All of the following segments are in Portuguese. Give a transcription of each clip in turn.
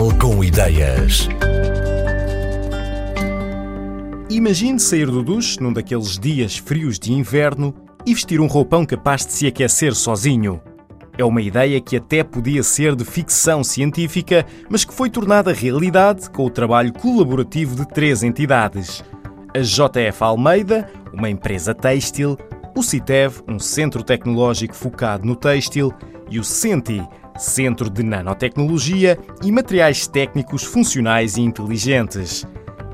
Portugal com ideias. Imagine sair do duche num daqueles dias frios de inverno e vestir um roupão capaz de se aquecer sozinho. É uma ideia que até podia ser de ficção científica, mas que foi tornada realidade com o trabalho colaborativo de três entidades: a JF Almeida, uma empresa têxtil, o CITEV, um centro tecnológico focado no têxtil, e o CENTI, Centro de Nanotecnologia e Materiais Técnicos Funcionais e Inteligentes.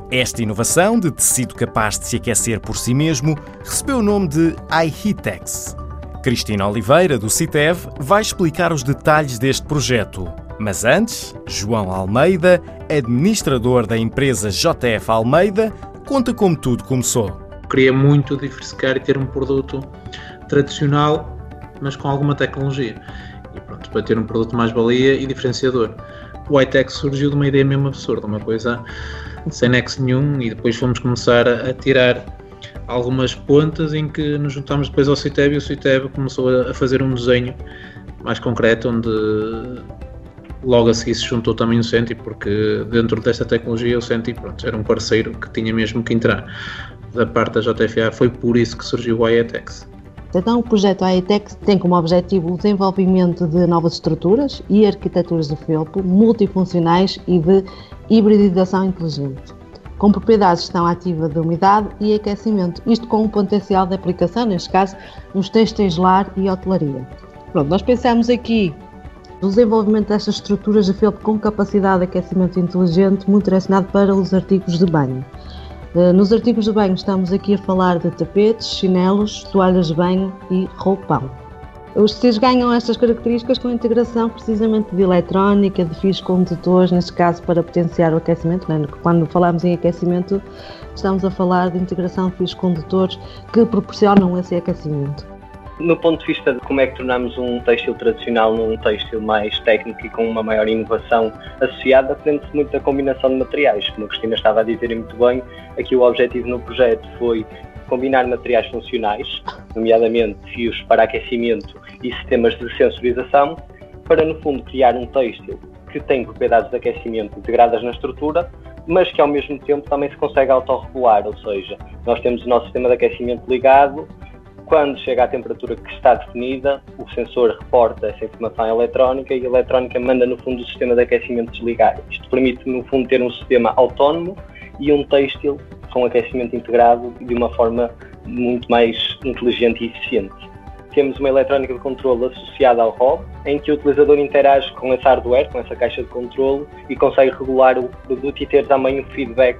Esta inovação de tecido capaz de se aquecer por si mesmo recebeu o nome de iHeatex. Cristina Oliveira, do CITEV, vai explicar os detalhes deste projeto. Mas antes, João Almeida, administrador da empresa JF Almeida, conta como tudo começou. Queria muito diversificar e ter um produto tradicional, mas com alguma tecnologia para ter um produto mais valia e diferenciador. O iTech surgiu de uma ideia mesmo absurda, uma coisa sem nexo nenhum, e depois fomos começar a, tirar algumas pontas em que nos juntámos depois ao CITEB e o CITEB começou a, a fazer um desenho mais concreto onde logo a seguir se juntou também o Senti porque dentro desta tecnologia o Senti pronto, era um parceiro que tinha mesmo que entrar da parte da JFA foi por isso que surgiu o IETEX então, o projeto AETEC tem como objetivo o desenvolvimento de novas estruturas e arquiteturas de felpo multifuncionais e de hibridização inteligente, com propriedades de gestão ativa de umidade e aquecimento, isto com um potencial de aplicação, neste caso, nos textos lar e hotelaria. Pronto, nós pensamos aqui no desenvolvimento destas estruturas de felpo com capacidade de aquecimento inteligente, muito direcionado para os artigos de banho. Eh, nos artigos de banho estamos aqui a falar de tapetes, chinelos, toalhas de banho e roupão. Os tecidos ganham estas características com a integração precisamente de eletrónica, de fios condutores, neste caso para potenciar o aquecimento. Né? Quando falamos em aquecimento, estamos a falar de integração de fios condutores que proporcionam esse aquecimento. No ponto de vista de como é que tornamos um têxtil tradicional num têxtil mais técnico e com uma maior inovação associada, depende muito da combinação de materiais. Como a Cristina estava a dizer muito bem, aqui o objetivo no projeto foi combinar materiais funcionais, nomeadamente fios para aquecimento e sistemas de sensorização, para no fundo criar um têxtil que tem propriedades de aquecimento integradas na estrutura, mas que ao mesmo tempo também se consegue autorregular, ou seja, nós temos o nosso sistema de aquecimento ligado quando chega à temperatura que está definida, o sensor reporta essa informação eletrónica e a eletrónica manda, no fundo, o sistema de aquecimento desligar. Isto permite, no fundo, ter um sistema autónomo e um têxtil com aquecimento integrado de uma forma muito mais inteligente e eficiente. Temos uma eletrónica de controle associada ao ROB, em que o utilizador interage com esse hardware, com essa caixa de controle, e consegue regular o produto e ter também o feedback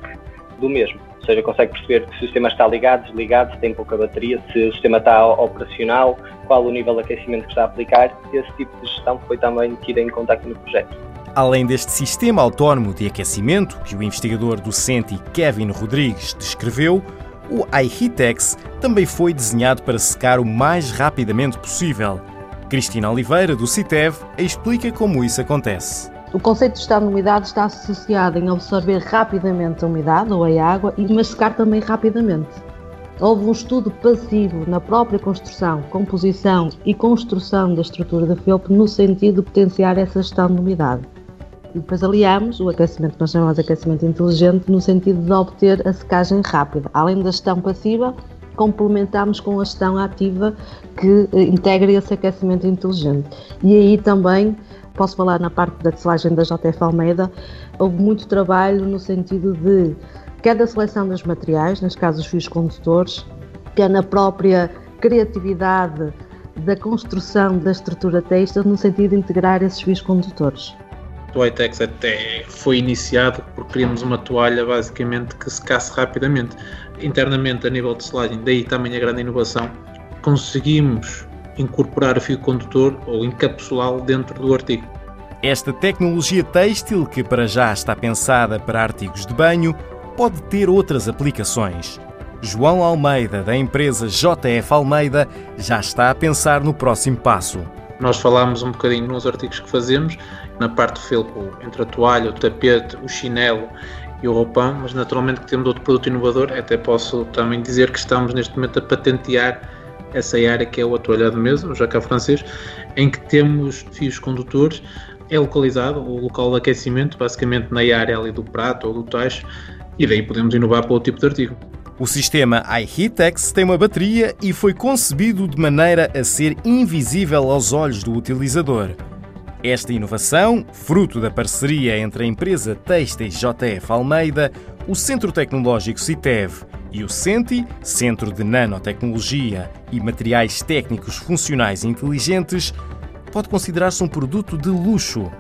do mesmo ou seja, consegue perceber se o sistema está ligado, desligado, se tem pouca bateria, se o sistema está operacional, qual o nível de aquecimento que está a aplicar. Esse tipo de gestão foi também tido em conta aqui no projeto. Além deste sistema autónomo de aquecimento que o investigador do CENTI Kevin Rodrigues descreveu, o iHeatex também foi desenhado para secar o mais rapidamente possível. Cristina Oliveira, do CITEV, explica como isso acontece. O conceito de estado de umidade está associado em absorver rapidamente a umidade ou a água e massecar também rapidamente. Houve um estudo passivo na própria construção, composição e construção da estrutura da felpa no sentido de potenciar essa gestão de umidade. E depois aliamos o aquecimento que nós chamamos de aquecimento inteligente no sentido de obter a secagem rápida. Além da gestão passiva, complementamos com a gestão ativa que integra esse aquecimento inteligente. E aí também posso falar na parte da tecelagem da JF Almeida, houve muito trabalho no sentido de quer da seleção dos materiais, neste caso os fios condutores, quer na própria criatividade da construção da estrutura têxtil no sentido de integrar esses fios condutores. O ITEX até foi iniciado porque queríamos uma toalha basicamente que secasse rapidamente. Internamente, a nível de selagem, daí também a grande inovação, conseguimos incorporar o fio condutor ou encapsulá-lo dentro do artigo. Esta tecnologia têxtil, que para já está pensada para artigos de banho, pode ter outras aplicações. João Almeida, da empresa JF Almeida, já está a pensar no próximo passo. Nós falámos um bocadinho nos artigos que fazemos, na parte do felpo, entre a toalha, o tapete, o chinelo e o roupão, mas naturalmente que temos outro produto inovador, até posso também dizer que estamos neste momento a patentear essa área que é o atualhado de mesa, o jacá francês, em que temos fios condutores é localizado, o local de aquecimento, basicamente na área ali do prato ou do tacho, e daí podemos inovar para outro tipo de artigo. O sistema iHeatX tem uma bateria e foi concebido de maneira a ser invisível aos olhos do utilizador. Esta inovação, fruto da parceria entre a empresa Têxteis JF Almeida, o Centro Tecnológico CITEV e o CENTI, Centro de Nanotecnologia e Materiais Técnicos Funcionais Inteligentes, pode considerar-se um produto de luxo.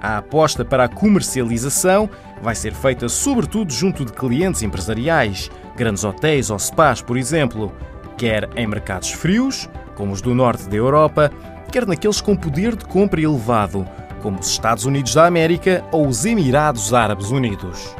A aposta para a comercialização vai ser feita sobretudo junto de clientes empresariais, grandes hotéis ou spas, por exemplo, quer em mercados frios, como os do norte da Europa, quer naqueles com poder de compra elevado, como os Estados Unidos da América ou os Emirados Árabes Unidos.